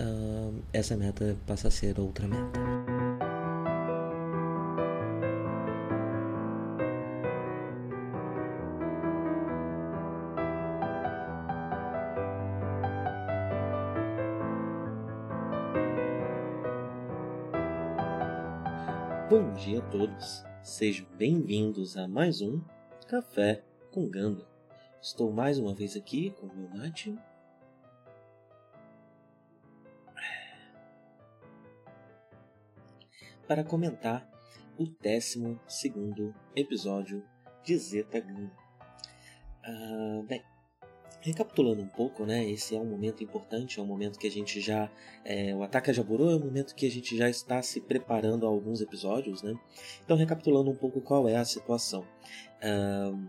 uh, essa meta passa a ser outra meta. Bom dia a todos, sejam bem-vindos a mais um Café com Ganda. Estou mais uma vez aqui com o meu Nath. Para comentar o 12 episódio de Zeta Ganda. Ah, bem, recapitulando um pouco, né? Esse é um momento importante, é um momento que a gente já. É, o ataque a Jaburu é um momento que a gente já está se preparando a alguns episódios, né? Então, recapitulando um pouco qual é a situação. Uh,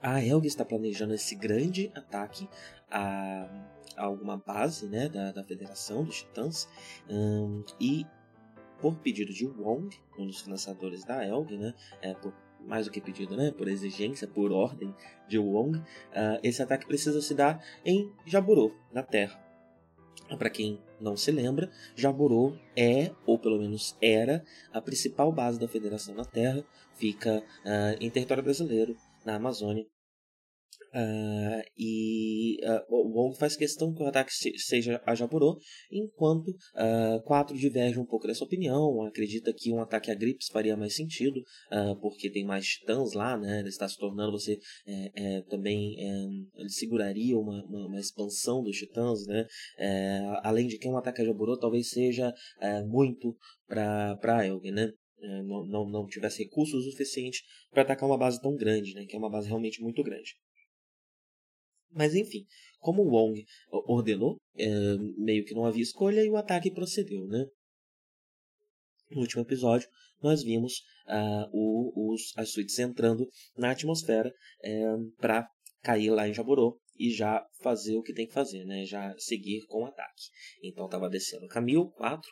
a Helga está planejando esse grande ataque a, a alguma base né, da, da Federação dos Titãs um, e por pedido de Wong, um dos financiadores da Helga, né, é, por mais do que pedido, né, por exigência, por ordem de Wong, uh, esse ataque precisa se dar em Jaburo, na Terra. Para quem não se lembra, Jaburo é, ou pelo menos era, a principal base da Federação na Terra, fica uh, em território brasileiro, na Amazônia, Uh, e uh, o Wong faz questão que o ataque seja a Jaburo, enquanto uh, quatro divergem um pouco dessa opinião. Acredita que um ataque a Grips faria mais sentido, porque tem mais titãs lá, né? Ele está se tornando você é, é, também é, seguraria uma, uma, uma, expansão dos titãs, né? É, além de que um ataque a Jaburo talvez seja é, muito para Elgin, né? É, não, não, não tivesse recursos o suficiente para atacar uma base tão grande, né? Que é uma base realmente muito grande. Mas enfim, como Wong ordenou, é, meio que não havia escolha e o ataque procedeu, né? No último episódio, nós vimos uh, o, os, as suítes entrando na atmosfera é, para cair lá em Jaborô e já fazer o que tem que fazer, né? Já seguir com o ataque. Então estava descendo Camille, 4,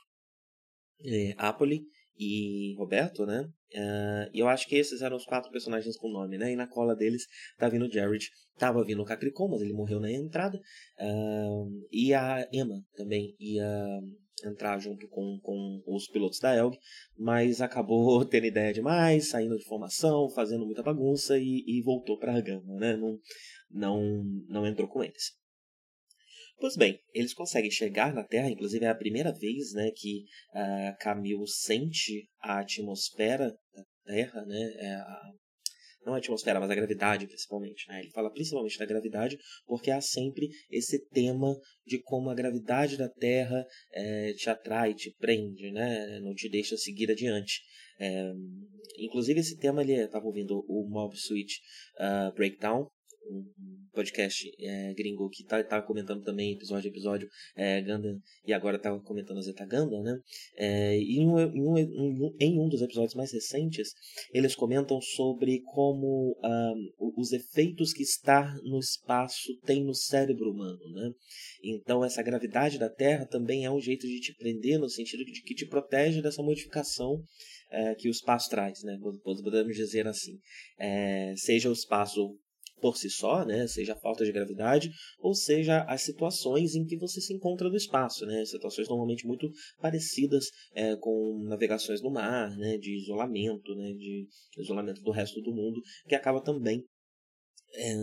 é, Apoli e Roberto, né? Uh, e eu acho que esses eram os quatro personagens com nome, né? E na cola deles tá vindo o Jared, tava vindo o Capricon, mas ele morreu na entrada. Uh, e a Emma também ia entrar junto com, com os pilotos da Elg, mas acabou tendo ideia demais, saindo de formação, fazendo muita bagunça e, e voltou para a Gama, né? Não, não, não entrou com eles. Pois bem, eles conseguem chegar na Terra, inclusive é a primeira vez né, que uh, Camille sente a atmosfera da Terra, né, é a, não a atmosfera, mas a gravidade principalmente. Né? Ele fala principalmente da gravidade, porque há sempre esse tema de como a gravidade da Terra é, te atrai, te prende, né? não te deixa seguir adiante. É, inclusive esse tema ele estava ouvindo o Mob Suite uh, Breakdown um podcast é, gringo que tá, tá comentando também episódio a episódio é, Gundam e agora tá comentando Zeta Gundam, né? É, e em um, em, um, em um dos episódios mais recentes eles comentam sobre como um, os efeitos que estar no espaço tem no cérebro humano, né? Então essa gravidade da Terra também é um jeito de te prender no sentido de que te protege dessa modificação é, que o espaço traz, né? Podemos dizer assim, é, seja o espaço por si só, né, seja a falta de gravidade, ou seja as situações em que você se encontra no espaço, né, situações normalmente muito parecidas é, com navegações no mar, né, de isolamento, né, de isolamento do resto do mundo, que acaba também é,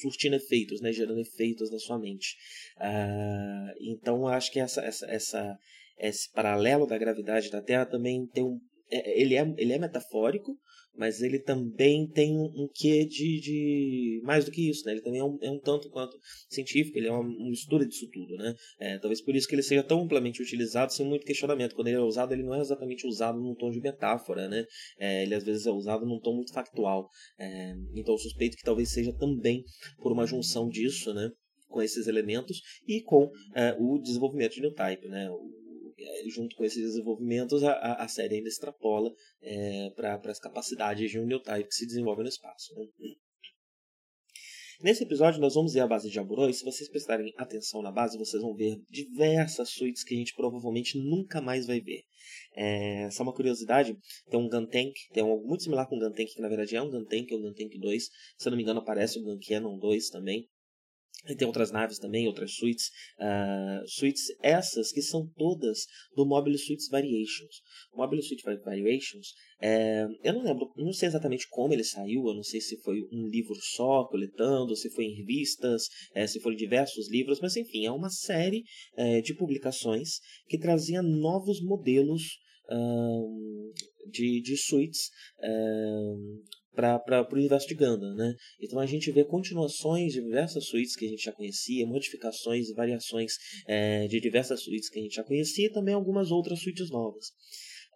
surtindo efeitos, né, gerando efeitos na sua mente. Ah, então, acho que essa, essa, essa, esse paralelo da gravidade da Terra também tem um, é, ele, é, ele é metafórico, mas ele também tem um quê de, de mais do que isso, né? Ele também é um, é um tanto quanto científico, ele é uma, mistura disso tudo, né? É, talvez por isso que ele seja tão amplamente utilizado sem muito questionamento. Quando ele é usado, ele não é exatamente usado num tom de metáfora, né? É, ele às vezes é usado num tom muito factual. É, então eu suspeito que talvez seja também por uma junção disso, né? Com esses elementos e com é, o desenvolvimento de New Type, né? O, junto com esses desenvolvimentos, a, a série ainda extrapola é, para as capacidades de um New Type que se desenvolve no espaço. Né? Nesse episódio, nós vamos ver a base de Jaburô, e se vocês prestarem atenção na base, vocês vão ver diversas suítes que a gente provavelmente nunca mais vai ver. É, só uma curiosidade, tem um Gun Tank, tem um, algo muito similar com o Gun Tank, que na verdade é um Gun Tank, é o Gun Tank 2. Se eu não me engano, aparece o Gun Cannon 2 também. E tem outras naves também, outras suítes. Uh, suítes essas que são todas do Mobile Suites Variations. O Mobile Suite Variations, é, eu não lembro, não sei exatamente como ele saiu, eu não sei se foi um livro só, coletando, se foi em revistas, é, se foram diversos livros, mas enfim, é uma série é, de publicações que trazia novos modelos um, de, de suítes um, para o universo de Gundam, né? Então a gente vê continuações de diversas suítes que a gente já conhecia, modificações e variações é, de diversas suítes que a gente já conhecia e também algumas outras suítes novas.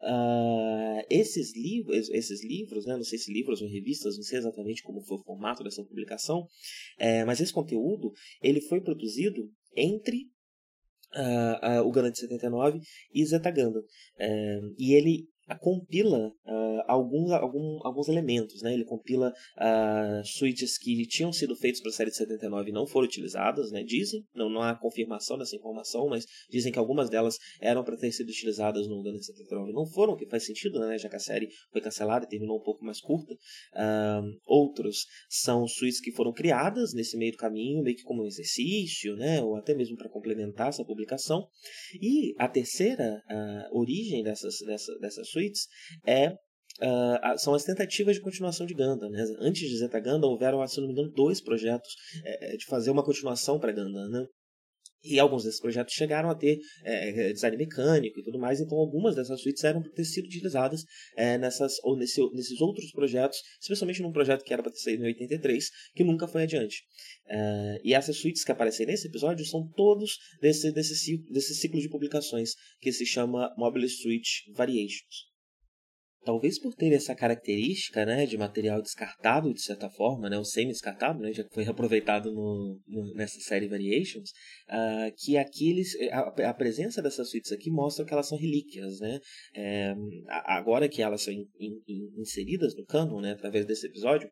Uh, esses, livros, esses livros, né, não sei se livros ou revistas, não sei exatamente como foi o formato dessa publicação, é, mas esse conteúdo ele foi produzido entre uh, uh, o Gundam de 79 e Zeta. É, e ele compila uh, alguns, algum, alguns elementos. Né? Ele compila uh, suítes que tinham sido feitos para a série de 79 e não foram utilizadas, né? dizem, não, não há confirmação dessa informação, mas dizem que algumas delas eram para ter sido utilizadas no de 79 e não foram, o que faz sentido, né? já que a série foi cancelada e terminou um pouco mais curta. Uh, outros são suítes que foram criadas nesse meio do caminho, meio que como um exercício, né? ou até mesmo para complementar essa publicação. E a terceira origem dessas, dessa, dessas suítes é Uh, são as tentativas de continuação de Gundam. Né? Antes de Zeta Gundam, houveram, se não me engano, dois projetos é, de fazer uma continuação para Gundam. Né? E alguns desses projetos chegaram a ter é, design mecânico e tudo mais, então algumas dessas suítes eram para ter sido utilizadas é, nessas, ou nesse, nesses outros projetos, especialmente num projeto que era para ter saído em 83, que nunca foi adiante. É, e essas suítes que aparecem nesse episódio são todos desse, desse, desse ciclo de publicações que se chama Mobile Suite Variations. Talvez por ter essa característica né, de material descartável, de certa forma, né, o semi-descartável, né, já que foi reaproveitado no, no, nessa série Variations, uh, que aqui eles, a, a, presença dessas suítes aqui mostra que elas são relíquias. Né? É, agora que elas são in, in, inseridas no canon, né, através desse episódio,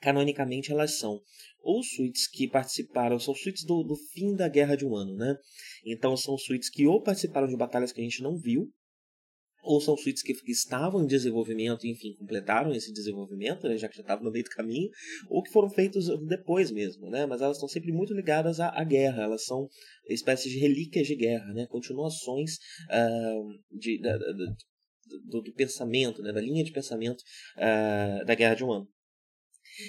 canonicamente elas são ou suítes que participaram, são suítes do, do fim da Guerra de um Ano, né? Então são suítes que ou participaram de batalhas que a gente não viu, ou são suítes que, estavam em desenvolvimento enfim, completaram esse desenvolvimento, né, já que já estavam no meio do caminho, ou que foram feitos depois mesmo, né, mas elas estão sempre muito ligadas à, à guerra, elas são espécies de relíquias de guerra, né, continuações uh, de, da, da, do, do, pensamento, né, da linha de pensamento uh, da Guerra de um Ano.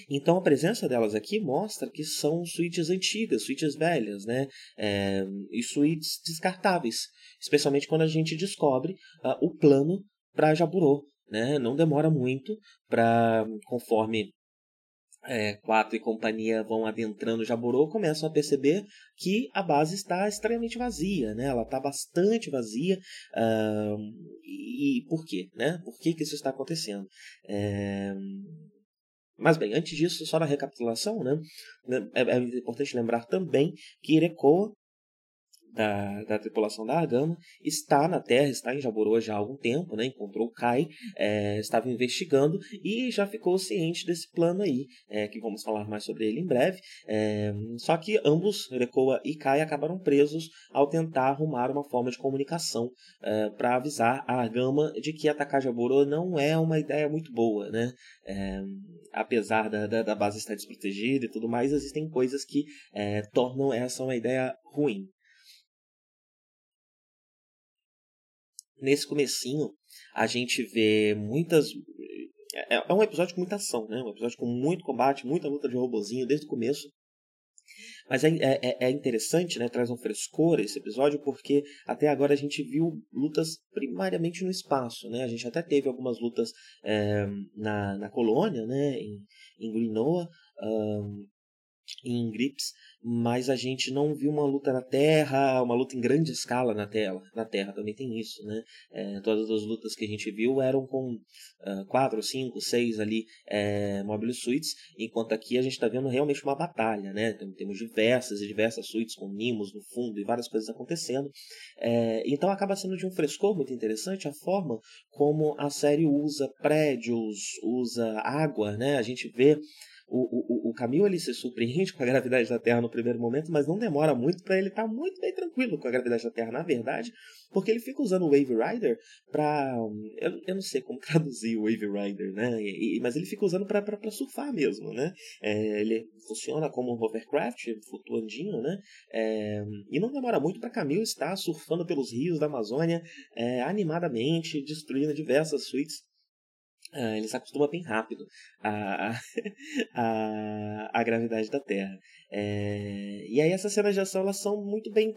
Então a presença delas aqui mostra que são suítes antigas, suítes velhas, né? É, e suítes descartáveis, especialmente quando a gente descobre uh, o plano para Jaburô. Né? Não demora muito para, conforme é, Quatro e companhia vão adentrando Jaburô, começam a perceber que a base está extremamente vazia, né? Ela está bastante vazia. Uh, e, por quê? Né? Por que, que isso está acontecendo? É, mas bem, antes disso, só na recapitulação, né, é, é importante lembrar também que Irekoa da, da tripulação da Agama está na Terra, está em Jaburo já há algum tempo, né? encontrou o Kai, é, estava investigando e já ficou ciente desse plano aí, é, que vamos falar mais sobre ele em breve. É, só que ambos, Rekoa e Kai, acabaram presos ao tentar arrumar uma forma de comunicação é, para avisar a Agama de que atacar Jaburo não é uma ideia muito boa. Né? É, apesar da, da, da, base estar desprotegida e tudo mais, existem coisas que é, tornam essa uma ideia ruim. Nesse comecinho a gente vê muitas é, é, um episódio com muita ação, né? Um episódio com muito combate, muita luta de robozinho desde o começo. Mas é, é, é, interessante, né? Traz um frescor esse episódio, porque até agora a gente viu lutas primariamente no espaço, né? A gente até teve algumas lutas é, na, na colônia, né? Em, em Grinoa, um, em Grips, mas a gente não viu uma luta na Terra, uma luta em grande escala na Terra. Na Terra também tem isso, né? É, todas as lutas que a gente viu eram com uh, quatro, cinco, seis ali é, mobile suites, enquanto aqui a gente está vendo realmente uma batalha, né? Temos diversas e diversas suites com mimos no fundo e várias coisas acontecendo. É, então acaba sendo de um frescor muito interessante a forma como a série usa prédios, usa água, né? A gente vê o, o, o Camil ele se surpreende com a gravidade da Terra no primeiro momento, mas não demora muito para ele estar tá muito bem tranquilo com a gravidade da Terra, na verdade, porque ele fica usando o Wave Rider para. Eu, eu não sei como traduzir o Wave Rider, né? E, mas ele fica usando para surfar mesmo, né? É, ele funciona como um hovercraft, flutuandinho, né? É, e não demora muito para Camil estar surfando pelos rios da Amazônia é, animadamente, destruindo diversas suítes Uh, ele se acostuma bem rápido à, à, à gravidade da Terra. É, e aí essas cenas de ação elas são muito bem,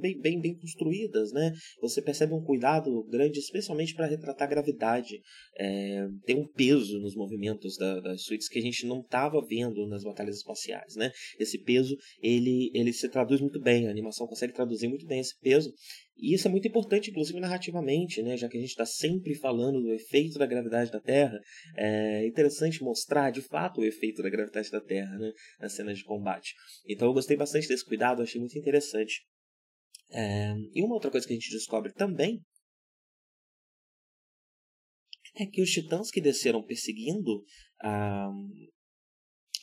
bem, bem, bem construídas, né? Você percebe um cuidado grande, especialmente para retratar a gravidade. É, tem um peso nos movimentos da, das suítes que a gente não estava vendo nas batalhas espaciais, né? Esse peso ele, ele se traduz muito bem, a animação consegue traduzir muito bem esse peso e isso é muito importante, inclusive narrativamente, né? já que a gente está sempre falando do efeito da gravidade da Terra. É interessante mostrar de fato o efeito da gravidade da Terra né? nas cenas de combate. Então eu gostei bastante desse cuidado, achei muito interessante. É... E uma outra coisa que a gente descobre também é que os titãs que desceram perseguindo a,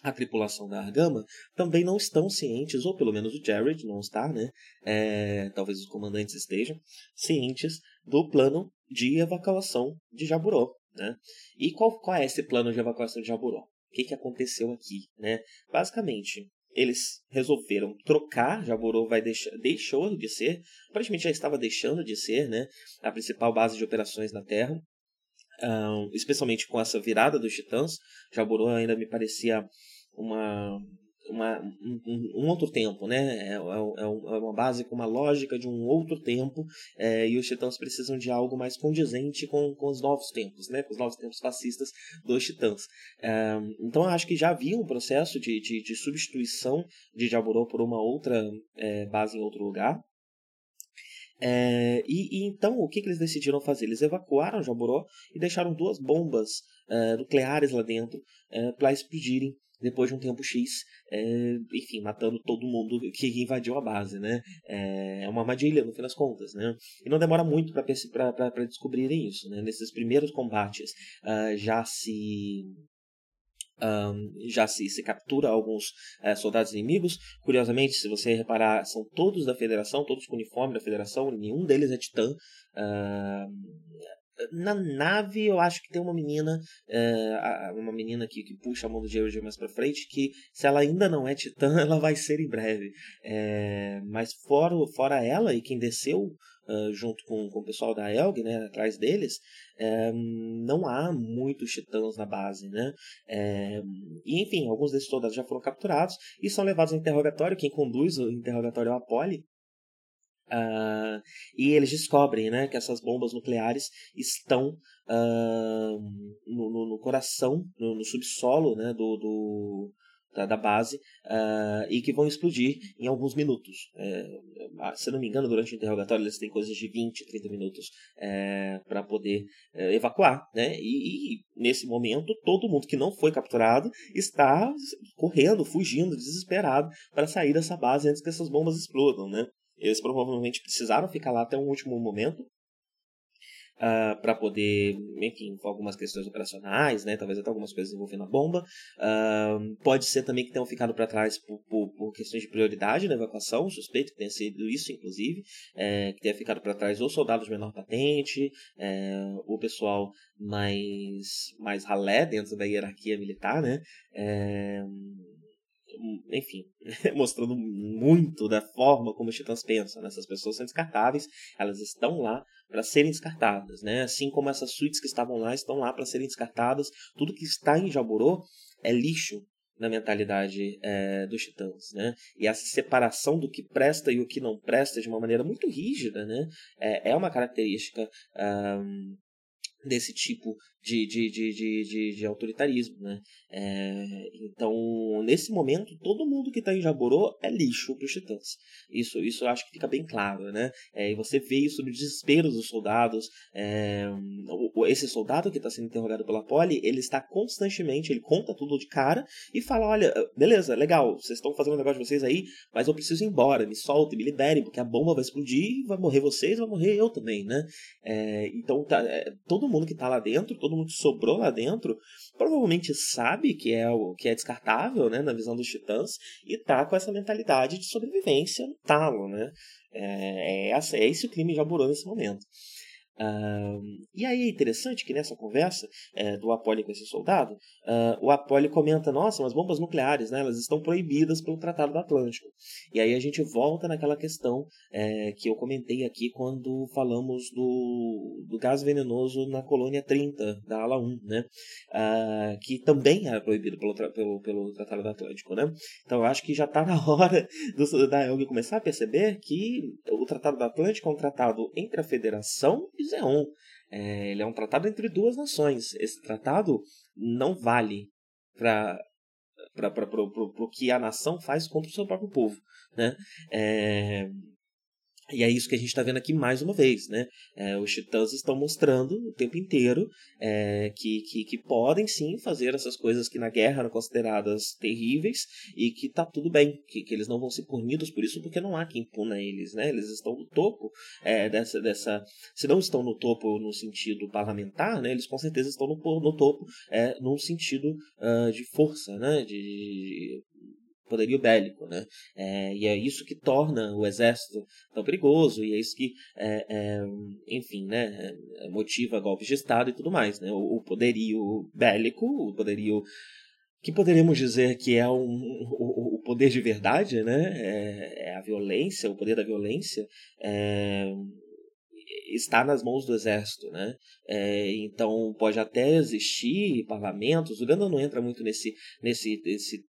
a tripulação da Argama também não estão cientes, ou pelo menos o Jared não está, né? É, talvez os comandantes estejam cientes do plano de evacuação de Jaburó, né? E qual, qual é esse plano de evacuação de Jaburó? O que, que aconteceu aqui, né? Basicamente, eles resolveram trocar, Jaburô vai deixou de ser, aparentemente já estava deixando de ser, né? A principal base de operações na Terra. Um, especialmente com essa virada dos titãs, Jaburô ainda me parecia uma, uma, um, um, outro tempo, né? É, é, é, é, uma base com uma lógica de um outro tempo é, e os titãs precisam de algo mais condizente com, com os novos tempos, né? Com os novos tempos fascistas dos titãs. É, então acho que já havia um processo de, de, de substituição de Jaburô por uma outra é, base em outro lugar. É, e, e, então o que, que, eles decidiram fazer? Eles evacuaram Jaburó e deixaram duas bombas é, nucleares lá dentro é, para explodirem depois de um tempo X, é, enfim, matando todo mundo que invadiu a base, né? É, é uma armadilha, no fim das contas, né? E não demora muito para descobrirem isso, né? Nesses primeiros combates uh, já se um, já se, se captura alguns uh, soldados inimigos. Curiosamente, se você reparar, são todos da Federação, todos com uniforme da Federação, nenhum deles é Titã. Uh, na nave eu acho que tem uma menina é, uma menina que, puxa a mão do George mais pra frente que se ela ainda não é titã ela vai ser em breve. É, mas fora, fora ela e quem desceu uh, junto com, com o pessoal da Elg né, atrás deles é, não há muitos titãs na base né? E enfim alguns desses soldados já foram capturados e são levados ao interrogatório. Quem conduz o interrogatório é a Polly Uh, e eles descobrem né, que essas bombas nucleares estão uh, no, no, no, coração, no, no, subsolo né, do, do da, da, base uh, e que vão explodir em alguns minutos. É, se não me engano, durante o interrogatório eles têm coisas de 20, 30 minutos é, para poder é, evacuar. Né? E, e, nesse momento, todo mundo que não foi capturado está correndo, fugindo, desesperado para sair dessa base antes que essas bombas explodam. Né? Eles provavelmente precisaram ficar lá até o último momento uh, ah, para poder, enfim, algumas questões operacionais, né? Talvez até algumas coisas envolvendo a bomba. Uh, pode ser também que tenham ficado para trás por, por, por, questões de prioridade na evacuação. Suspeito que tenha sido isso, inclusive, é, que tenha ficado para trás ou soldados de menor patente, é, o pessoal mais mais ralé dentro da hierarquia militar, né? É, enfim, mostrando muito da forma como os titãs pensam. Né? Essas pessoas são descartáveis, elas estão lá para serem descartadas, né? Assim como essas suítes que estavam lá estão lá para serem descartadas. Tudo que está em Jaborô é lixo na mentalidade é, dos titãs, né? E essa separação do que presta e o que não presta de uma maneira muito rígida, né? É, é uma característica um, desse tipo de, de, de, de, autoritarismo, né? É, então, nesse momento, todo mundo que está em Jaborô é lixo para os titãs. Isso, isso acho que fica bem claro, né? É, e você vê isso no desespero dos soldados. É, esse soldado que está sendo interrogado pela Polly, ele está constantemente, ele conta tudo de cara e fala, olha, beleza, legal, vocês estão fazendo um negócio de vocês aí, mas eu preciso ir embora, me soltem, me liberem, porque a bomba vai explodir, vai morrer vocês, vai morrer eu também, né? Então, tá, todo mundo que está lá dentro, todo mundo que sobrou lá dentro, provavelmente sabe que é o que é descartável, né, na visão dos titãs, e tá com essa mentalidade de sobrevivência no talo, né? É, é, é esse o crime já burou nesse momento. Uh, e aí é interessante que nessa conversa é, do Apollo com esse soldado, uh, o Apollo comenta: nossa, mas bombas nucleares, né, elas estão proibidas pelo Tratado do Atlântico. E aí a gente volta naquela questão é, que eu comentei aqui quando falamos do, do gás venenoso na colônia 30 da ala 1, né, uh, que também era proibido pelo, pelo, pelo Tratado do Atlântico. Né? Então eu acho que já está na hora do, da Elg começar a perceber que o Tratado do Atlântico é um tratado entre a Federação e É, ele é um tratado entre duas nações. Esse tratado não vale para o que a nação faz contra o seu próprio povo. Né? É, e é isso que a gente está vendo aqui mais uma vez, né? É, os titãs estão mostrando o tempo inteiro é, que, que, que, podem sim fazer essas coisas que na guerra eram consideradas terríveis e que tá tudo bem, que, que eles não vão ser punidos por isso porque não há quem puna eles, né? Eles estão no topo é, dessa, dessa... Se não estão no topo no sentido parlamentar, né? Eles com certeza estão no, no topo é, num sentido uh, de força, né? de, poderio bélico, né? É, e é isso que torna o exército tão perigoso e é isso que, é, é, enfim, né, é, motiva golpes de estado e tudo mais, né? O, o poderio bélico, o poderio que poderíamos dizer que é um, o, o poder de verdade, né? É, é, a violência, o poder da violência. É, está nas mãos do exército, né? É, então pode até existir parlamentos. O Gandalf não entra muito nesse nesse, nesse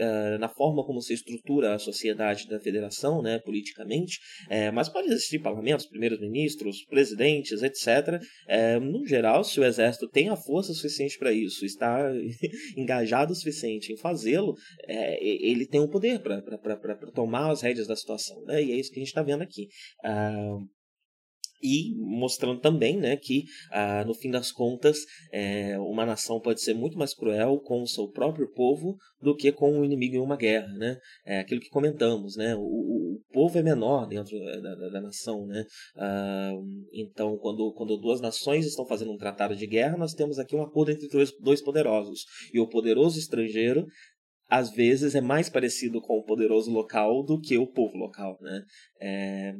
uh, na forma como se estrutura a sociedade da federação, né, politicamente, é, mas pode existir parlamentos, primeiros ministros, presidentes, etc. É, no geral, se o exército tem a força suficiente para isso, está engajado o suficiente em fazê-lo, é, ele tem o poder para tomar as rédeas da situação. Né? E é isso que a gente está vendo aqui. Uh, e mostrando também né, que, ah, no fim das contas, é, uma nação pode ser muito mais cruel com o seu próprio povo do que com o inimigo em uma guerra. Né? É aquilo que comentamos, né? o, o, povo é menor dentro da, da, da nação. Né? Ah, então, quando, quando duas nações estão fazendo um tratado de guerra, nós temos aqui um acordo entre dois, dois poderosos. E o poderoso estrangeiro às vezes é mais parecido com o poderoso local do que o povo local, né? É,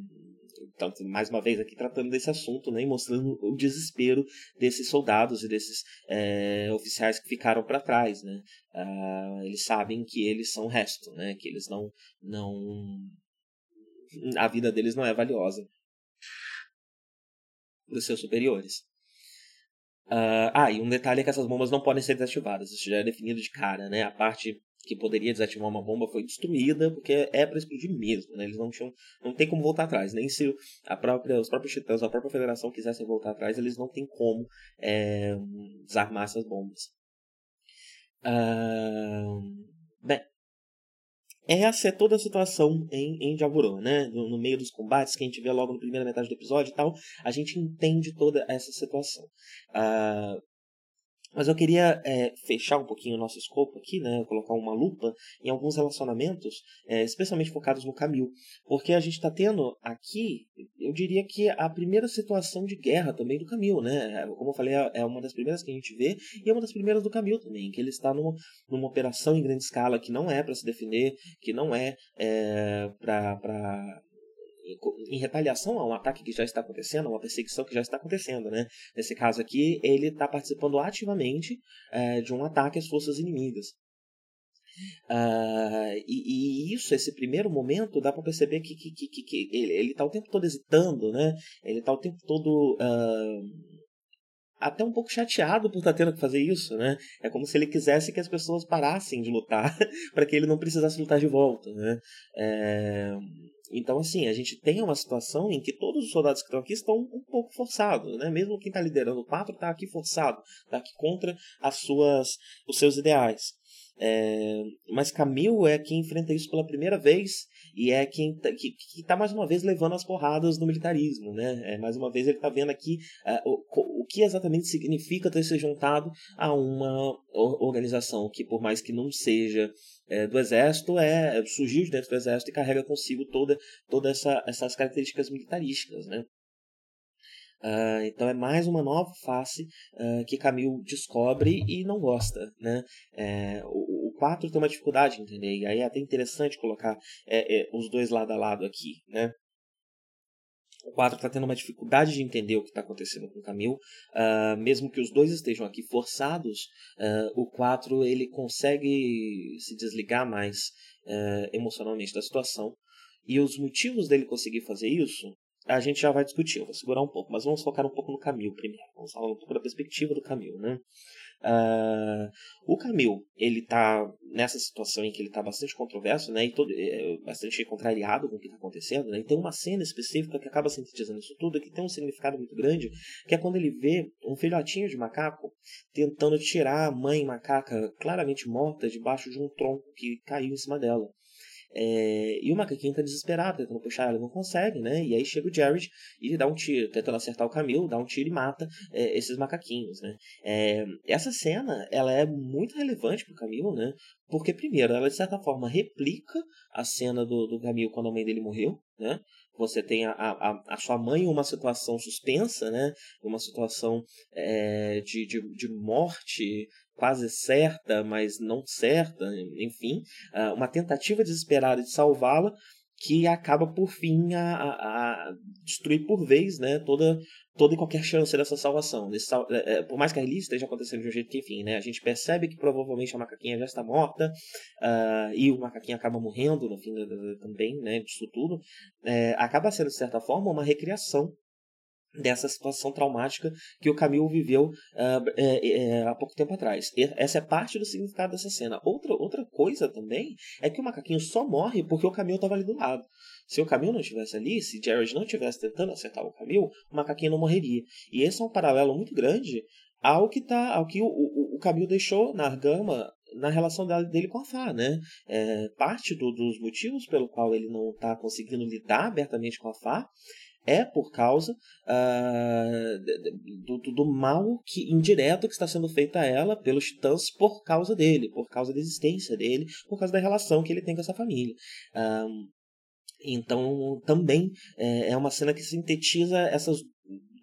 então, mais uma vez aqui tratando desse assunto, né, e mostrando o desespero desses soldados e desses é, oficiais que ficaram para trás, né? Ah, eles sabem que eles são resto, né? Que eles não, não, a vida deles não é valiosa dos seus superiores. Uh, ah, e um detalhe é que essas bombas não podem ser desativadas. Isso já é definido de cara, né? A parte que poderia desativar uma bomba foi destruída porque é para explodir mesmo, né? Eles não tinham, não tem como voltar atrás, nem se a própria, os próprios titãs, a própria federação quisessem voltar atrás, eles não têm como é, desarmar essas bombas. Ah, bem, essa é toda a situação em, em né? No, no, meio dos combates que a gente vê logo na primeira metade do episódio e tal, a gente entende toda essa situação. Uh, mas eu queria é, fechar um pouquinho o nosso escopo aqui, né? Colocar uma lupa em alguns relacionamentos, é, especialmente focados no Camil. Porque a gente está tendo aqui, eu diria que a primeira situação de guerra também do Camil, né? Como eu falei, é uma das primeiras que a gente vê e é uma das primeiras do Camil também, que ele está numa, numa operação em grande escala que não é para se defender, que não é, é para em retaliação a um ataque que já está acontecendo, a uma perseguição que já está acontecendo, né? Nesse caso aqui, ele está participando ativamente é, de um ataque às forças inimigas. Uh, e, e, isso, esse primeiro momento, dá para perceber que, que, que, que ele está o tempo todo hesitando, né? Ele está o tempo todo uh, até um pouco chateado por estar tá tendo que fazer isso, né? É como se ele quisesse que as pessoas parassem de lutar para que ele não precisasse lutar de volta, né? É... então, assim, a gente tem uma situação em que todos os soldados que estão aqui estão um pouco forçados, né? Mesmo quem está liderando o quatro está aqui forçado, está aqui contra as suas, os seus ideais. É, mas Camil é quem enfrenta isso pela primeira vez e é quem tá, que está mais uma vez levando as porradas no militarismo, né? É, mais uma vez ele está vendo aqui uh, o, o que exatamente significa ter se juntado a uma organização que, por mais que não seja é, do exército, é surgiu de dentro do exército e carrega consigo toda, toda essa, essas características militarísticas, né? Uh, então é mais uma nova face uh, que Camille descobre e não gosta. Né? É, o, o 4 tem uma dificuldade em entender, e aí é até interessante colocar é, é, os dois lado a lado aqui. Né? O 4 está tendo uma dificuldade de entender o que está acontecendo com o Camille. Uh, mesmo que os dois estejam aqui forçados, o 4 ele consegue se desligar mais emocionalmente da situação. E os motivos dele conseguir fazer isso a gente já vai discutir, eu vou segurar um pouco, mas vamos focar um pouco no Camil primeiro. Vamos falar um pouco da perspectiva do Camil, né? Uh, o Camil, ele tá nessa situação em que ele tá bastante controverso, né? E todo, é, bastante contrariado com o que está acontecendo, né? E tem uma cena específica que acaba sintetizando isso tudo, que tem um significado muito grande, que é quando ele vê um filhotinho de macaco tentando tirar a mãe macaca claramente morta debaixo de um tronco que caiu em cima dela. É, e o macaquinho tá desesperado, tentando puxar ela, não consegue, né? E aí chega o Jared e dá um tiro, tentando acertar o Camilo, dá um tiro e mata é, esses macaquinhos, né? É, essa cena, ela é muito relevante pro Camilo, né? Porque, primeiro, ela de certa forma replica a cena do, do Camilo quando a mãe dele morreu, né? Você tem a, a, a sua mãe em uma situação suspensa, né? Uma situação é, de, de, de morte quase certa, mas não certa, enfim, ah, uma tentativa desesperada de salvá-la que acaba por fim a, a, a, destruir por vez né, toda, toda e qualquer chance dessa salvação. Desse, é, é, por mais que a release esteja acontecendo de um jeito que, enfim, né, a gente percebe que provavelmente a macaquinha já está morta uh, e o macaquinho acaba morrendo no fim também né, disso tudo, é, acaba sendo, de certa forma, uma recriação dessa situação traumática que o Camilo viveu uh, é, é, há pouco tempo atrás. E essa é parte do significado dessa cena. Outra, outra coisa também é que o macaquinho só morre porque o Camilo estava ali do lado. Se o Camilo não estivesse ali, se Jared não estivesse tentando acertar o Camilo, o macaquinho não morreria. E esse é um paralelo muito grande ao que, tá, ao que o, o, o Camilo deixou na Argama na relação dele com a Fá, né? É, parte do, dos motivos pelo qual ele não está conseguindo lidar abertamente com a Fá é por causa uh, do, do, mal que, indireto que está sendo feito a ela pelos titãs por causa dele, por causa da existência dele, por causa da relação que ele tem com essa família. Um, então, também é, é uma cena que sintetiza essas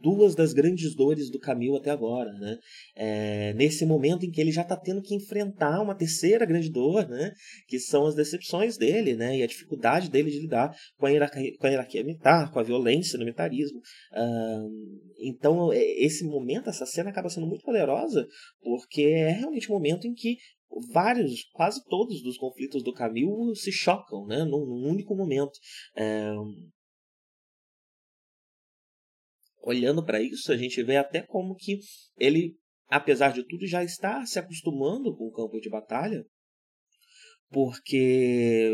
duas das grandes dores do Camil até agora, né? É, nesse momento em que ele já está tendo que enfrentar uma terceira grande dor, né? Que são as decepções dele, né? E a dificuldade dele de lidar com a hierarquia, com a hierarquia militar, com a violência no militarismo. então, esse momento, essa cena acaba sendo muito poderosa, porque é realmente um momento em que vários, quase todos dos conflitos do Camil se chocam, né? Num, num único momento. É, olhando para isso, a gente vê até como que ele, apesar de tudo, já está se acostumando com o campo de batalha, porque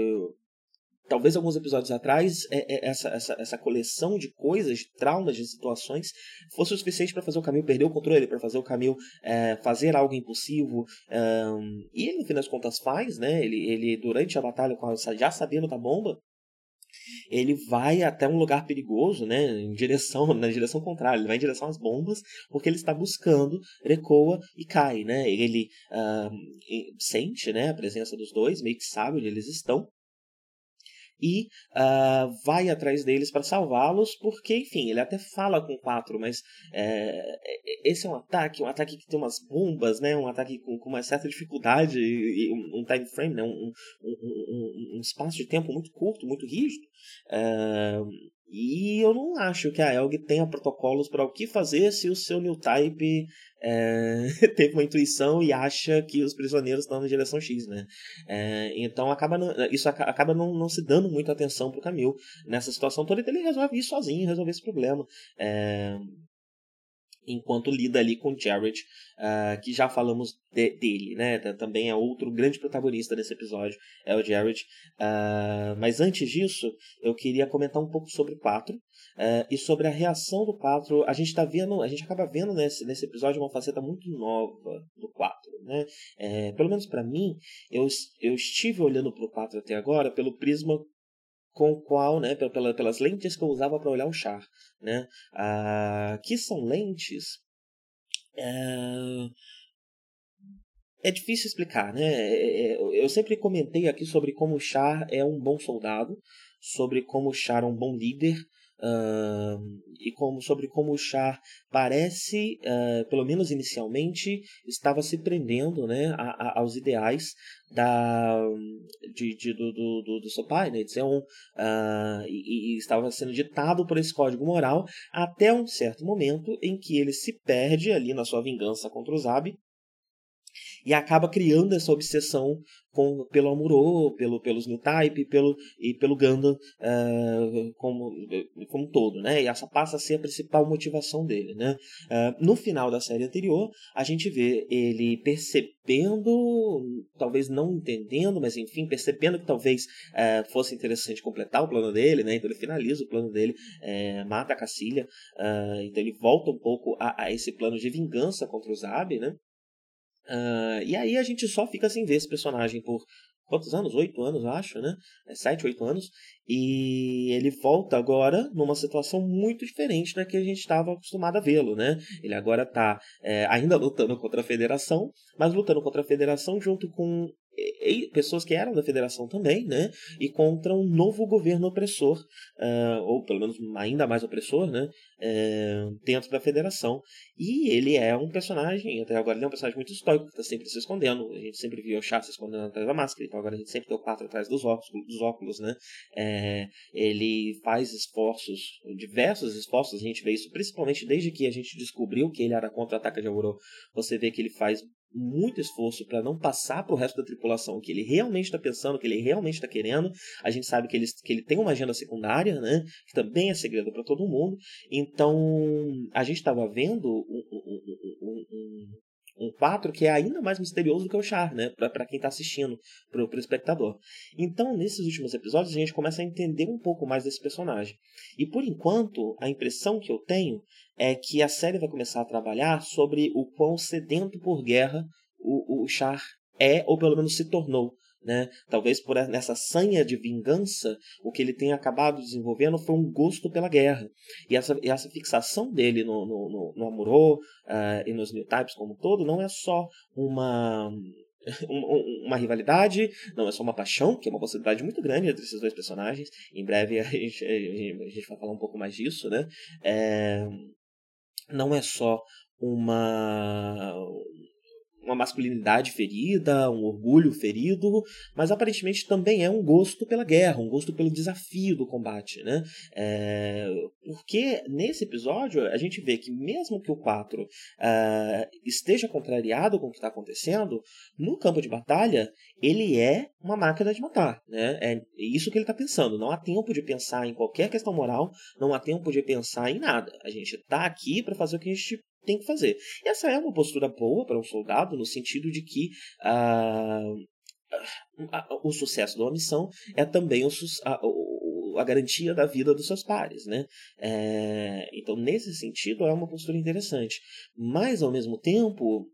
talvez alguns episódios atrás é, é, essa, essa, essa coleção de coisas, de traumas, de situações fosse o suficiente para fazer o caminho perder o controle, para fazer o caminho é, fazer algo impossível. Um, e ele, no fim das contas, faz, né? Ele, ele durante a batalha, já sabendo da bomba, ele vai até um lugar perigoso, né, em direção, na direção contrária, ele vai em direção às bombas, porque ele está buscando, recoa e cai, né, ele uh, sente, né, a presença dos dois, meio que sabe onde eles estão, e uh, vai atrás deles para salvá-los, porque, enfim, ele até fala com quatro, mas é, esse é um ataque, um ataque que tem umas bombas, né, um ataque com, com uma certa dificuldade e um, um time frame, né, um, um, um, um, espaço de tempo muito curto, muito rígido. Uh, e eu não acho que a Elg tenha protocolos para o que fazer se o seu new type é, teve uma intuição e acha que os prisioneiros estão na direção X, né? É, então acaba isso acaba não, não, se dando muita atenção para o Camil nessa situação toda, então ele resolve ir sozinho, resolver esse problema. É, enquanto lida ali com Jared, uh, que já falamos de, dele, né? Também é outro grande protagonista desse episódio, é o Jared. Uh, mas antes disso, eu queria comentar um pouco sobre o Patro uh, e sobre a reação do Patro. A gente tá vendo, a gente acaba vendo nesse, nesse episódio uma faceta muito nova do Patro, né? É, pelo menos para mim, eu, eu estive olhando para o Patro até agora pelo prisma com qual, né, pela, pelas lentes que eu usava para olhar o char, né, ah, que são lentes é, é difícil explicar, né? É, é, eu sempre comentei aqui sobre como o Char é um bom soldado, sobre como o Char é um bom líder, E como, sobre como o Char parece, uh, pelo menos inicialmente, estava se prendendo né, a, a, aos ideais da, de, de do, do, do, seu pai, né, de uh, e, e, estava sendo ditado por esse código moral até um certo momento em que ele se perde ali na sua vingança contra o Zab e acaba criando essa obsessão com, pelo Amuro, pelo, pelos New Type pelo, e pelo Gundam uh, como, como um todo, né? E essa passa a ser a principal motivação dele, né? Uh, no final da série anterior, a gente vê ele percebendo, talvez não entendendo, mas enfim, percebendo que talvez uh, fosse interessante completar o plano dele, né? Então ele finaliza o plano dele, mata a Cacilha, então ele volta um pouco a, a esse plano de vingança contra o Zab, né? Uh, e aí a gente só fica sem ver esse personagem por quantos anos? Oito anos, acho, né? É, sete, oito anos. E ele volta agora numa situação muito diferente da que a gente estava acostumado a vê-lo, né? Ele agora está é, ainda lutando contra a Federação, mas lutando contra a Federação junto com pessoas que eram da federação também, né? E contra um novo governo opressor, uh, ou pelo menos ainda mais opressor, né? Uh, dentro da federação. E ele é um personagem, até agora ele é um personagem muito estoico, que está sempre se escondendo. A gente sempre viu o Chá se escondendo atrás da máscara, então agora a gente sempre tem o quatro atrás dos óculos, dos óculos né? É, ele faz esforços, diversos esforços, a gente vê isso principalmente desde que a gente descobriu que ele era contra-ataque de Aurora. Você vê que ele faz muito esforço para não passar para o resto da tripulação o que ele realmente está pensando, o que ele realmente está querendo. A gente sabe que ele, que ele tem uma agenda secundária, né? Que também é segredo para todo mundo. Então, a gente estava vendo um, um, um, um quadro que é ainda mais misterioso do que o Char, né? Para quem está assistindo, para o espectador. Então, nesses últimos episódios, a gente começa a entender um pouco mais desse personagem. E por enquanto, a impressão que eu tenho é que a série vai começar a trabalhar sobre o quão sedento por guerra o, o Char é, ou pelo menos se tornou. Né? Talvez por nessa sanha de vingança, o que ele tem acabado desenvolvendo foi um gosto pela guerra. E essa, essa fixação dele no, no, no, no Amuro uh, e nos New Types como um todo não é só uma, uma rivalidade, não é só uma paixão, que é uma possibilidade muito grande entre esses dois personagens. Em breve a gente, a gente vai falar um pouco mais disso, né? É, não é só uma uma masculinidade ferida, um orgulho ferido, mas aparentemente também é um gosto pela guerra, um gosto pelo desafio do combate, né? É, porque nesse episódio a gente vê que mesmo que o 4 uh, é, esteja contrariado com o que está acontecendo, no campo de batalha ele é uma máquina de matar, né? É isso que ele está pensando. Não há tempo de pensar em qualquer questão moral, não há tempo de pensar em nada. A gente está aqui para fazer o que a gente tem que fazer. E essa é uma postura boa para um soldado, no sentido de que uh, o sucesso de uma missão é também o, a, garantia da vida dos seus pares. Né? É, então, nesse sentido, é uma postura interessante. Mas, ao mesmo tempo,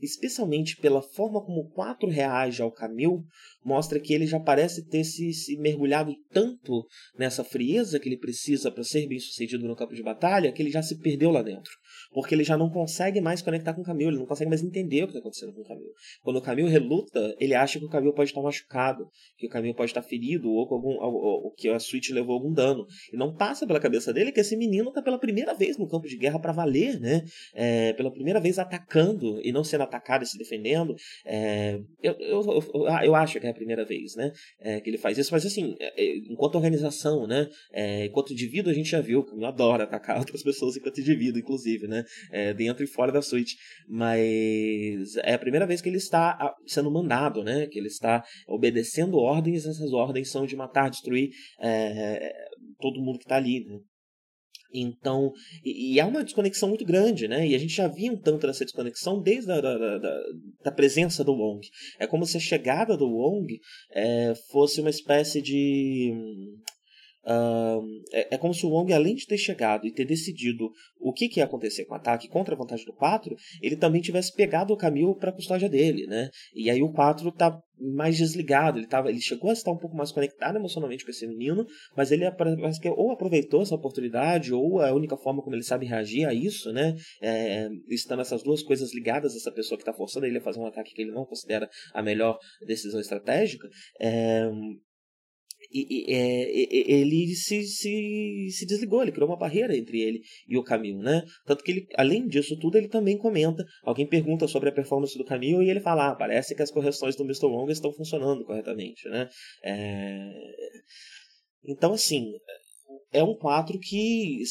especialmente pela forma como o 4 reage ao Camil, mostra que ele já parece ter se, se mergulhado tanto nessa frieza que ele precisa para ser bem sucedido no campo de batalha, que ele já se perdeu lá dentro. Porque ele já não consegue mais conectar com o Camil, ele não consegue mais entender o que está acontecendo com o Camil. Quando o Camil reluta, ele acha que o Camil pode estar machucado, que o Camil pode estar ferido, ou, algum, ou, ou que a Switch levou algum dano. E não passa pela cabeça dele que esse menino está pela primeira vez no campo de guerra para valer, né? É, pela primeira vez atacando e não sendo atacado e se defendendo. É, eu, eu, eu, eu, acho que é a primeira vez, né? É, que ele faz isso, mas assim, é, é, enquanto organização, né? É, enquanto indivíduo, a gente já viu que eu adoro atacar outras pessoas enquanto indivíduo, inclusive, né? dentro e fora da suíte. Mas é a primeira vez que ele está sendo mandado, né? Que ele está obedecendo ordens, essas ordens são de matar, destruir todo mundo que está ali, né? Então, e, e há uma desconexão muito grande, né? E a gente já via um tanto dessa desconexão desde a da, da, da presença do Wong. É como se a chegada do Wong é, fosse uma espécie de Uh, é, é, como se o Wong, além de ter chegado e ter decidido o que, que ia acontecer com o ataque contra a vontade do 4, ele também tivesse pegado o Camil para a custódia dele, né? E aí o 4 tá mais desligado, ele, tava, ele chegou a estar um pouco mais conectado emocionalmente com esse menino, mas ele parece que ou aproveitou essa oportunidade, ou a única forma como ele sabe reagir a isso, né? É, estando essas duas coisas ligadas, essa pessoa que está forçando ele a fazer um ataque que ele não considera a melhor decisão estratégica, é, e, e, é, ele se, se, se desligou, ele criou uma barreira entre ele e o Camil, né? Tanto que ele, além disso tudo, ele também comenta, alguém pergunta sobre a performance do Camil e ele fala, ah, parece que as correções do Mr. Wong estão funcionando corretamente, né? É... Então, assim, é um 4 que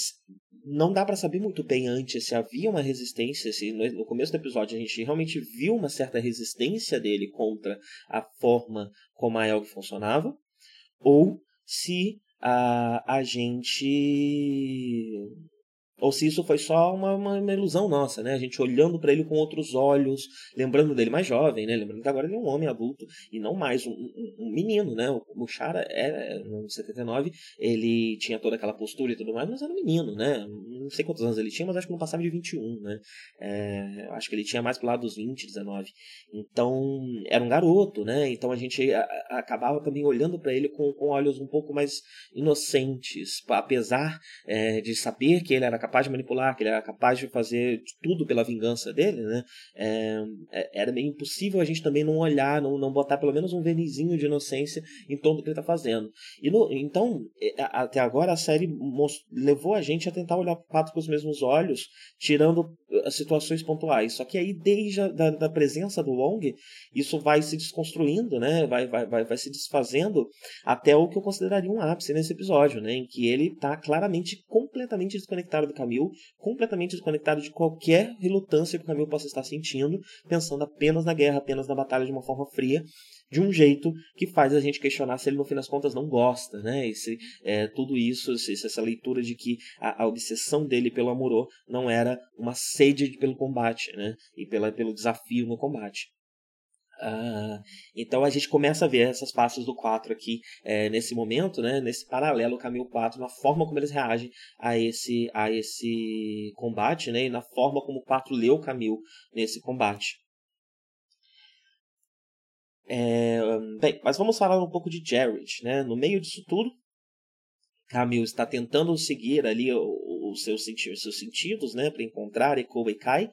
não dá para saber muito bem antes se havia uma resistência, se no começo do episódio a gente realmente viu uma certa resistência dele contra a forma como a Elg funcionava, ou se a, a gente ou se isso foi só uma, uma, uma ilusão nossa, né? A gente olhando para ele com outros olhos, lembrando dele mais jovem, né? Lembrando que agora ele é um homem adulto e não mais um, um, um menino, né? O, Chara, é, no 79, ele tinha toda aquela postura e tudo mais, mas era um menino, né? Não sei quantos anos ele tinha, mas acho que não passava de 21, né? É, acho que ele tinha mais pro lado dos 20, 19. Então, era um garoto, né? Então a gente a, a, acabava também olhando para ele com, com olhos um pouco mais inocentes, apesar é, de saber que ele era capaz de manipular, que ele era capaz de fazer tudo pela vingança dele, né? É, é, era meio impossível a gente também não olhar, não, não botar pelo menos um vernizinho de inocência em torno do que ele está fazendo. E no, então, é, até agora a série levou a gente a tentar olhar o fato com os mesmos olhos, tirando as uh, situações pontuais. Só que aí, desde a da, da presença do Wong, isso vai se desconstruindo, né? Vai, vai, vai, vai se desfazendo até o que eu consideraria um ápice nesse episódio, né? Em que ele está claramente completamente desconectado do Camil, completamente desconectado de qualquer relutância que o Camil possa estar sentindo, pensando apenas na guerra, apenas na batalha de uma forma fria, de um jeito que faz a gente questionar se ele no fim das contas não gosta, né? E se é, tudo isso, essa leitura de que a, a, obsessão dele pelo Amorô não era uma sede pelo combate, né? E pela, pelo desafio no combate. Uh, então a gente começa a ver essas passos do 4 aqui é, nesse momento, né, nesse paralelo caminho 4, na forma como eles reagem a esse, a esse combate, né, e na forma como o 4 lê o Camil nesse combate. É, bem, mas vamos falar um pouco de Jared. Né? No meio disso tudo, Camil está tentando seguir ali os seus, sentidos, seus sentidos né, para encontrar Echo e Kai,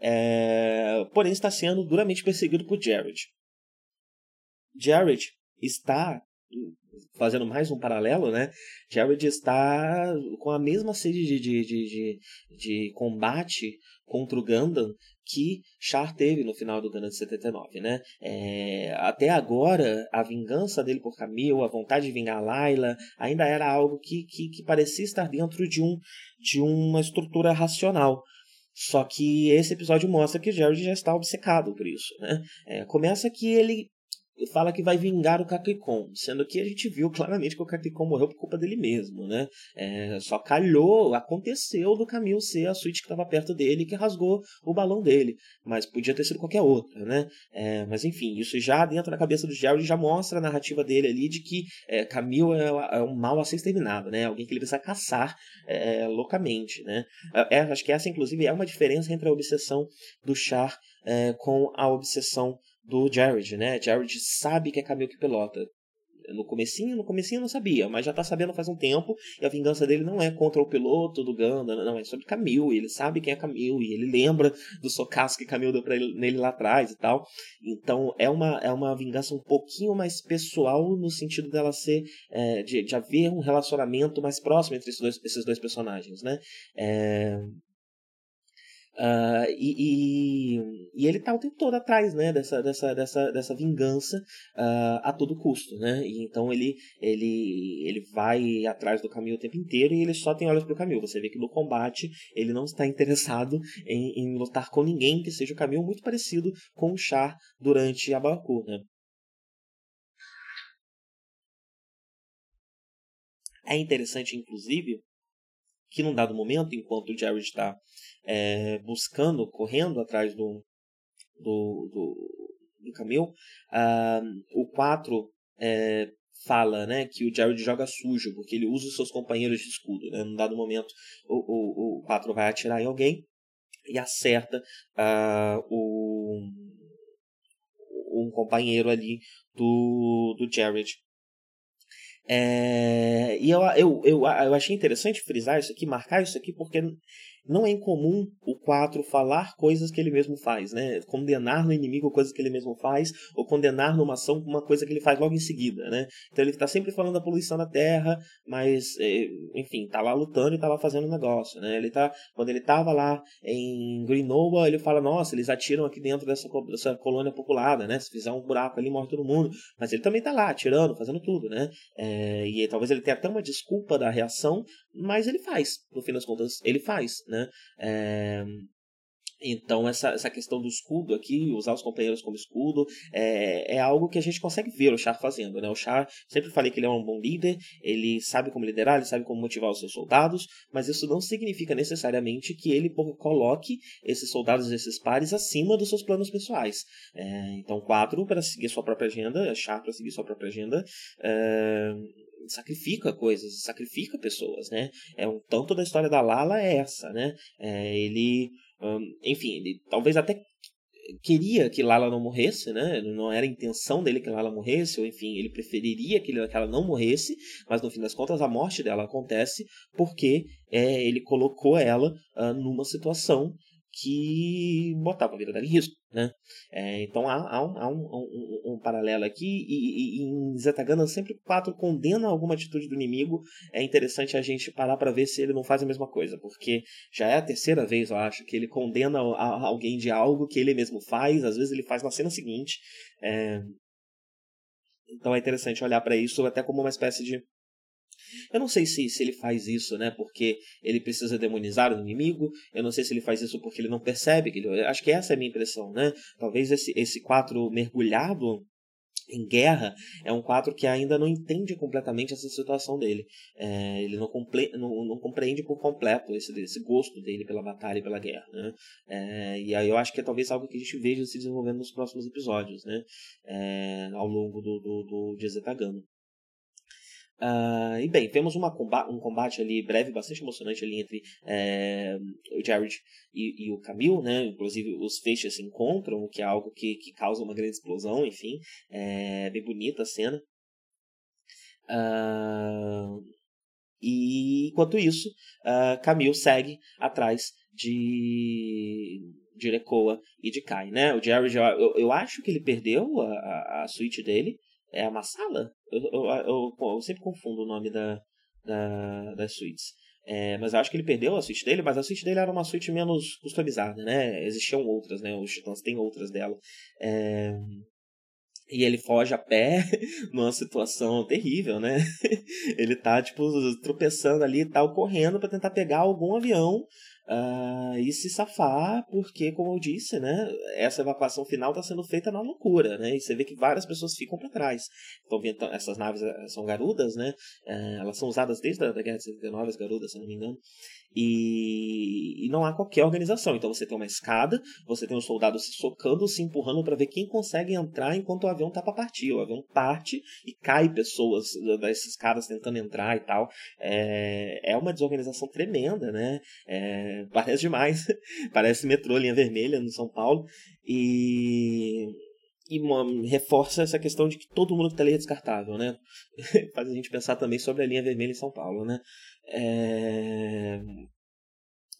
é, porém está sendo duramente perseguido por Jared. Jared está fazendo mais um paralelo, né? Jared está com a mesma sede de, de, de, de, de combate contra o Gundam que Char teve no final do Gundam de 79, né? É, até agora, a vingança dele por Camille, a vontade de vingar Layla, ainda era algo que, que, que parecia estar dentro de, um, de uma estrutura racional. Só que esse episódio mostra que Jared já está obcecado por isso. Né? É, começa que ele fala que vai vingar o Capricorn, sendo que a gente viu claramente que o Capricorn morreu por culpa dele mesmo, né? É, só calhou, aconteceu do Camil ser a suíte que estava perto dele que rasgou o balão dele, mas podia ter sido qualquer outra, né? É, mas enfim, isso já dentro da cabeça do Gerald já mostra a narrativa dele ali de que é, é, é, um mal a ser exterminado, né? Alguém que ele precisa caçar é, loucamente, né? É, acho que essa, inclusive, é uma diferença entre a obsessão do Char é, com a obsessão do Jared, né? Jared sabe que é Camille que pilota. No comecinho, no comecinho não sabia, mas já tá sabendo faz um tempo, e a vingança dele não é contra o piloto do Ganda, não, é sobre Camille, ele sabe quem é Camille, e ele lembra do socaço que Camille deu pra ele, nele lá atrás e tal. Então é uma, é uma vingança um pouquinho mais pessoal, no sentido dela ser, é, de, de haver um relacionamento mais próximo entre esses dois, esses dois personagens, né? É, Uh, e, e, e, ele tá o tempo todo atrás né, dessa, dessa, dessa, dessa vingança uh, a todo custo. Né? E então ele, ele, ele vai atrás do caminho o tempo inteiro e ele só tem olhos pro caminho. Você vê que no combate ele não está interessado em, em lutar com ninguém que seja o caminho muito parecido com o Char durante a Baku. Né? É interessante, inclusive, que num dado momento, enquanto o Jared está é, buscando, correndo atrás do, do, do, do uh, o 4 é, fala né, que o Jared joga sujo, porque ele usa os seus companheiros de escudo. Né? Num dado momento, o, o, o 4 vai atirar em alguém e acerta uh, o, um companheiro ali do, do Jared. É, e eu, eu, eu, eu achei interessante frisar isso aqui, marcar isso aqui, porque não é incomum o 4 falar coisas que ele mesmo faz, né? Condenar no inimigo coisas que ele mesmo faz, ou condenar numa ação uma coisa que ele faz logo em seguida, né? Então ele está sempre falando da poluição da terra, mas, é, enfim, tá lá lutando e tá lá fazendo um negócio, né? Ele tá, quando ele tava lá em Greenoa, ele fala, nossa, eles atiram aqui dentro dessa, dessa colônia populada, né? Se fizer um buraco ali, morre todo mundo. Mas ele também tá lá, atirando, fazendo tudo, né? É, e talvez ele tenha até uma desculpa da reação, mas ele faz, no fim das contas, ele faz, né? É, então, essa, essa questão do escudo aqui, usar os companheiros como escudo, é, é algo que a gente consegue ver o Char fazendo. Né? O Char, sempre falei que ele é um bom líder, ele sabe como liderar, ele sabe como motivar os seus soldados, mas isso não significa necessariamente que ele coloque esses soldados, esses pares, acima dos seus planos pessoais. É, então, quatro para seguir sua própria agenda, Char para seguir sua própria agenda. É, sacrifica coisas, sacrifica pessoas, né? É um tanto da história da Lala é essa, né? É, ele, enfim, ele talvez até queria que Lala não morresse, né? Não era a intenção dele que Lala morresse, ou enfim, ele preferiria que ela não morresse, mas no fim das contas a morte dela acontece porque é, ele colocou ela uh, numa situação que botava a vida dela em risco. Né? É, então há, há, um, há um, um, um, paralelo aqui, e, e, e em Zetagana sempre quatro condena alguma atitude do inimigo. É interessante a gente parar para ver se ele não faz a mesma coisa, porque já é a terceira vez, eu acho, que ele condena alguém de algo que ele mesmo faz, às vezes ele faz na cena seguinte. É, então é interessante olhar para isso até como uma espécie de eu não sei se, se ele faz isso, né, porque ele precisa demonizar o inimigo. Eu não sei se ele faz isso porque ele não percebe. Que ele, acho que essa é a minha impressão, né? Talvez esse, esse quatro mergulhado em guerra é um quadro que ainda não entende completamente essa situação dele. É, ele não, comple não, não, compreende por completo esse, esse gosto dele pela batalha e pela guerra. Né? É, e aí eu acho que é talvez algo que a gente veja se desenvolvendo nos próximos episódios, né? É, ao longo do, do, do de Zetagano. Uh, e bem, temos um combate ali breve, bastante emocionante ali entre é, o Jared e, e, o Camille, né? Inclusive os feixes se encontram, o que é algo que, que causa uma grande explosão, enfim. É bem bonita a cena. Uh, e enquanto isso, uh, Camille segue atrás de de Rekoa e de Kai, né? O Jared, eu, eu acho que ele perdeu a, a, a suíte dele, é a Massala? Eu, eu, eu, eu, sempre confundo o nome da, da, das suítes. É, mas eu acho que ele perdeu a suíte dele, mas a suíte dele era uma suíte menos customizada, né? Existiam outras, né? Os Titãs têm outras dela. É... E ele foge a pé numa situação terrível, né? ele tá, tipo, tropeçando ali e tal, correndo para tentar pegar algum avião uh, e se safar, porque, como eu disse, né, essa evacuação final está sendo feita na loucura, né, e você vê que várias pessoas ficam para trás. Então, essas naves eh, são garudas, né, uh, elas são usadas desde a da Guerra de 79, as garudas, se não me engano, e, e, não há qualquer organização. Então você tem uma escada, você tem os soldados se socando, se empurrando para ver quem consegue entrar enquanto o avião tá para partir. O avião parte e cai pessoas das escadas tentando entrar e tal. É, é uma desorganização tremenda, né? É, parece demais. parece metrô, linha vermelha no São Paulo. E e uma, reforça essa questão de que todo mundo que está ali é descartável, né? Faz a gente pensar também sobre a linha vermelha em São Paulo, né? É...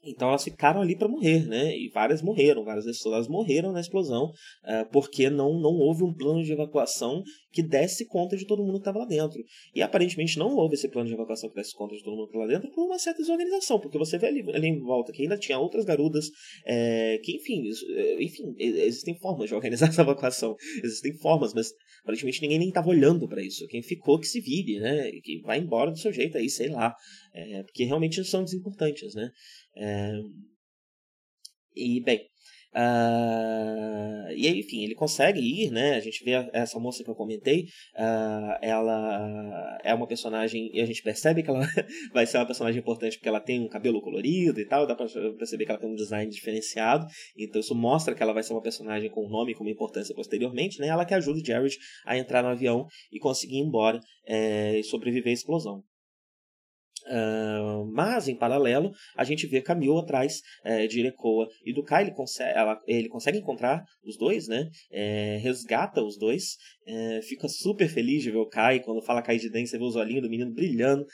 Então elas ficaram ali para morrer, né? E várias morreram, várias pessoas morreram na explosão, uh, porque não, não houve um plano de evacuação que desse conta de todo mundo que estava lá dentro. E aparentemente não houve esse plano de evacuação que desse conta de todo mundo que estava lá dentro por uma certa desorganização, porque você vê ali, ali em volta que ainda tinha outras garudas, é, que enfim, eh, enfim, existem formas de organizar essa evacuação, existem formas, mas aparentemente ninguém nem estava olhando para isso. Quem ficou que se vire, né? Que vai embora do seu jeito aí, sei lá. É, porque realmente são desimportantes, né? É, e, bem, Uh, e aí, enfim, ele consegue ir, né? A gente vê essa moça que eu comentei, uh, ela é uma personagem, e a gente percebe que ela vai ser uma personagem importante porque ela tem um cabelo colorido e tal, dá pra perceber que ela tem um design diferenciado, então isso mostra que ela vai ser uma personagem com nome e com uma importância posteriormente, né? Ela que ajuda o Jared a entrar no avião e conseguir ir embora é, e sobreviver à explosão. Uh, mas, em paralelo, a gente vê Camille atrás é, de Irekoa e do Kai. Ele consegue, ela, ele consegue encontrar os dois, né? É, resgata os dois. É, fica super feliz de ver o Kai. Quando fala Kai de Den, você vê os olhinhos do menino brilhando.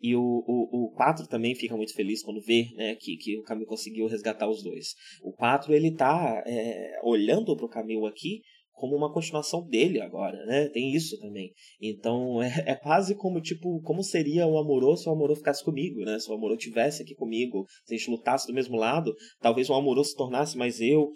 E o, o, o 4 também fica muito feliz quando vê né, que, que o Camille conseguiu resgatar os dois. O 4 ele tá olhando pro Camille aqui como uma continuação dele agora, né? Tem isso também. Então é, é quase como tipo, como seria o Amorô se o Amorô ficasse comigo, né? Se o Amorô tivesse aqui comigo, se a gente lutasse do mesmo lado, talvez o Amorô se tornasse mais eu.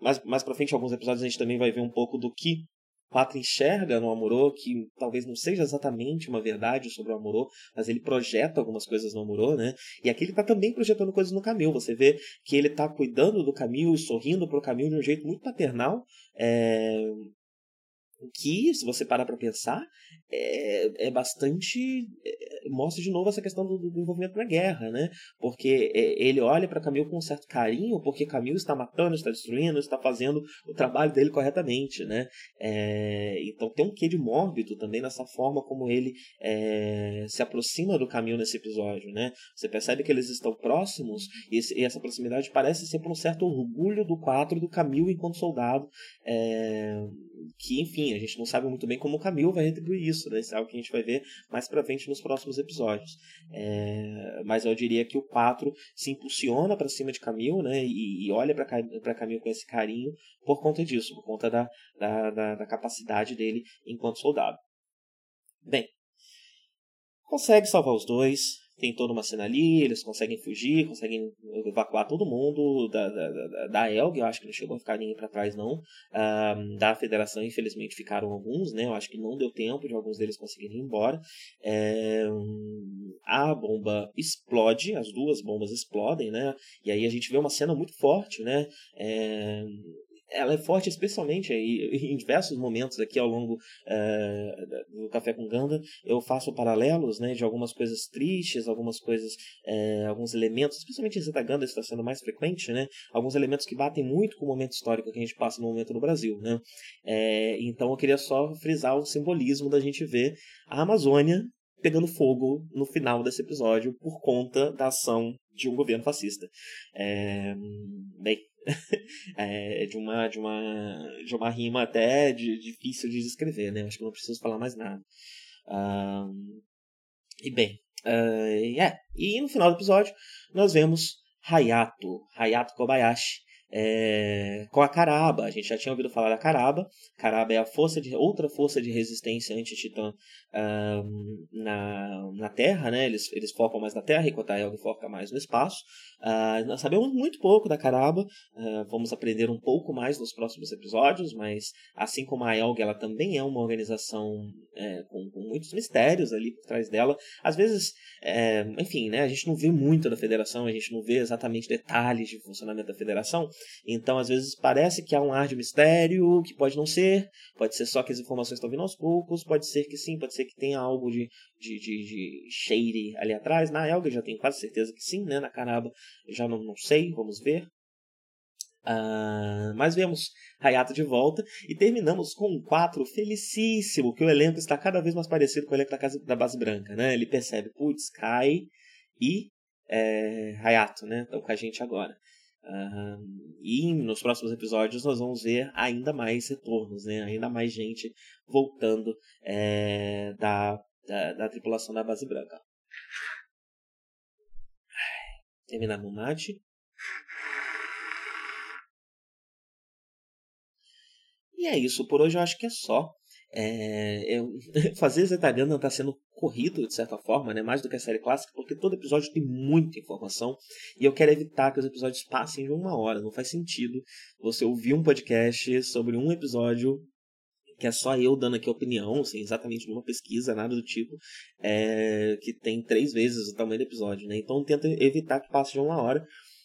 Mais, mais pra frente, alguns episódios, a gente também vai ver um pouco do que Quatro enxerga no Amorô, que talvez não seja exatamente uma verdade sobre o Amorô, mas ele projeta algumas coisas no Amorô, né? E aqui ele tá também projetando coisas no Camil. Você vê que ele tá cuidando do Camil sorrindo pro Camil de um jeito muito paternal. É que, se você parar para pensar, é, é bastante. É, mostra de novo essa questão do, do, envolvimento na guerra, né? Porque é, ele olha para Camil com um certo carinho, porque Camil está matando, está destruindo, está fazendo o trabalho dele corretamente, né? É, então tem um quê de mórbido também nessa forma como ele é, se aproxima do Camil nesse episódio, né? Você percebe que eles estão próximos e, esse, e essa proximidade parece ser por um certo orgulho do quatro do Camil enquanto soldado. É, que, enfim, gente não sabe muito bem como o Camil vai retribuir isso, né? Isso é algo que a gente vai ver mais pra frente nos próximos episódios. É, mas eu diria que o 4 se impulsiona para cima de Camil, né? E, e olha para Camil com esse carinho por conta disso, por conta da, da, da, da capacidade dele enquanto soldado. Bem, consegue salvar os dois, tem toda uma cena ali, eles conseguem fugir, conseguem evacuar todo mundo da, da, da, Elg, eu acho que não chegou a ficar ninguém para trás não, um, da Federação infelizmente ficaram alguns, né, eu acho que não deu tempo de alguns deles conseguirem ir embora, é, a bomba explode, as duas bombas explodem, né, e aí a gente vê uma cena muito forte, né, é, ela é forte especialmente aí, em diversos momentos aqui ao longo é, do Café com Ganda. Eu faço paralelos né, de algumas coisas tristes, algumas coisas, é, alguns elementos, especialmente em Zeta Ganda está sendo mais frequente, né? Alguns elementos que batem muito com o momento histórico que a gente passa no momento no Brasil, né? É, então eu queria só frisar o simbolismo da gente ver a Amazônia pegando fogo no final desse episódio por conta da ação de um governo fascista. Bem, é, de uma de uma de uma rima até de, difícil de descrever, né? Acho que não preciso falar mais nada. Um, e bem, uh, yeah. e no final do episódio nós vemos Hayato, Hayato Kobayashi, é, com a Caraba. A gente já tinha ouvido falar da Caraba. Caraba é a força de outra força de resistência anti-titã na, na Terra, né? Eles, eles focam mais na Terra, enquanto a Elg foca mais no espaço. Uh, nós sabemos muito pouco da Caraba, uh, vamos aprender um pouco mais nos próximos episódios, mas assim como a Elg, ela também é uma organização é, com, com, muitos mistérios ali por trás dela. Às vezes, é, enfim, né? A gente não vê muito da Federação, a gente não vê exatamente detalhes de funcionamento da Federação, então às vezes parece que há um ar de mistério, que pode não ser, pode ser só que as informações estão vindo aos poucos, pode ser que sim, pode ser que tenha algo de, de, de, de ali atrás. Na Elga já tenho quase certeza que sim, né? Na Caraba já não, não sei, vamos ver. Uh, mas vemos Hayato de volta e terminamos com um 4 felicíssimo, que o elenco está cada vez mais parecido com o elenco da, casa, da Base Branca, né? Ele percebe, putz, Kai e é, Hayato, né? Estão com a gente agora. Uh, e nos próximos episódios nós vamos ver ainda mais retornos, né? ainda mais gente voltando é, da, da, da, tripulação da base branca. Terminar no mate. E é isso, por hoje eu acho que é só. É, eu, fazer Zetagana está sendo corrido, de certa forma, né? mais do que a série clássica, porque todo episódio tem muita informação e eu quero evitar que os episódios passem de uma hora. Não faz sentido você ouvir um podcast sobre um episódio que é só eu dando aqui opinião, sem exatamente nenhuma pesquisa, nada do tipo, é, que tem três vezes o tamanho do episódio, né? Então tenta evitar que passe de uma hora.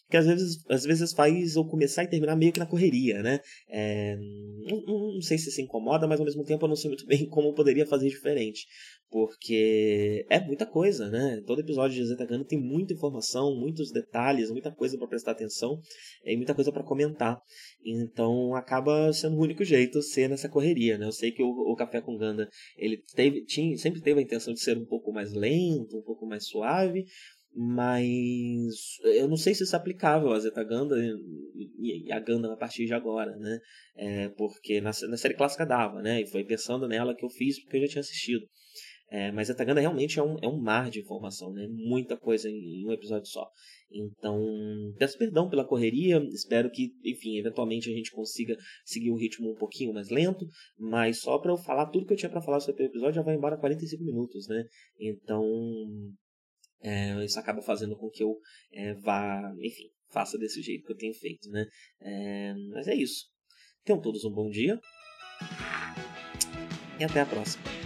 que às vezes, às vezes faz eu começar e terminar meio que na correria, né? É, não, não, sei se se incomoda, mas ao mesmo tempo eu não sei muito bem como eu poderia fazer diferente. Porque é muita coisa, né? Todo episódio de Zetagana tem muita informação, muitos detalhes, muita coisa para prestar atenção e muita coisa para comentar. Então acaba sendo o único jeito ser nessa correria, né? Eu sei que o, o Café com Ganda ele teve, tinha, sempre teve a intenção de ser um pouco mais lento, um pouco mais suave, mas eu não sei se isso é aplicável a Zeta Ganda e a Ganda a partir de agora, né? É, porque na, na, série clássica dava, né? E foi pensando nela que eu fiz porque eu já tinha assistido. É, mas Zeta Ganda realmente é um, é um mar de informação, né? Muita coisa em, em um episódio só. Então, peço perdão pela correria, espero que, enfim, eventualmente a gente consiga seguir um ritmo um pouquinho mais lento, mas só para eu falar tudo que eu tinha para falar sobre o episódio já vai embora 45 minutos, né? Então, é, isso acaba fazendo com que eu é, vá, enfim, faça desse jeito que eu tenho feito, né? É, mas é isso. Tenham todos um bom dia e até a próxima.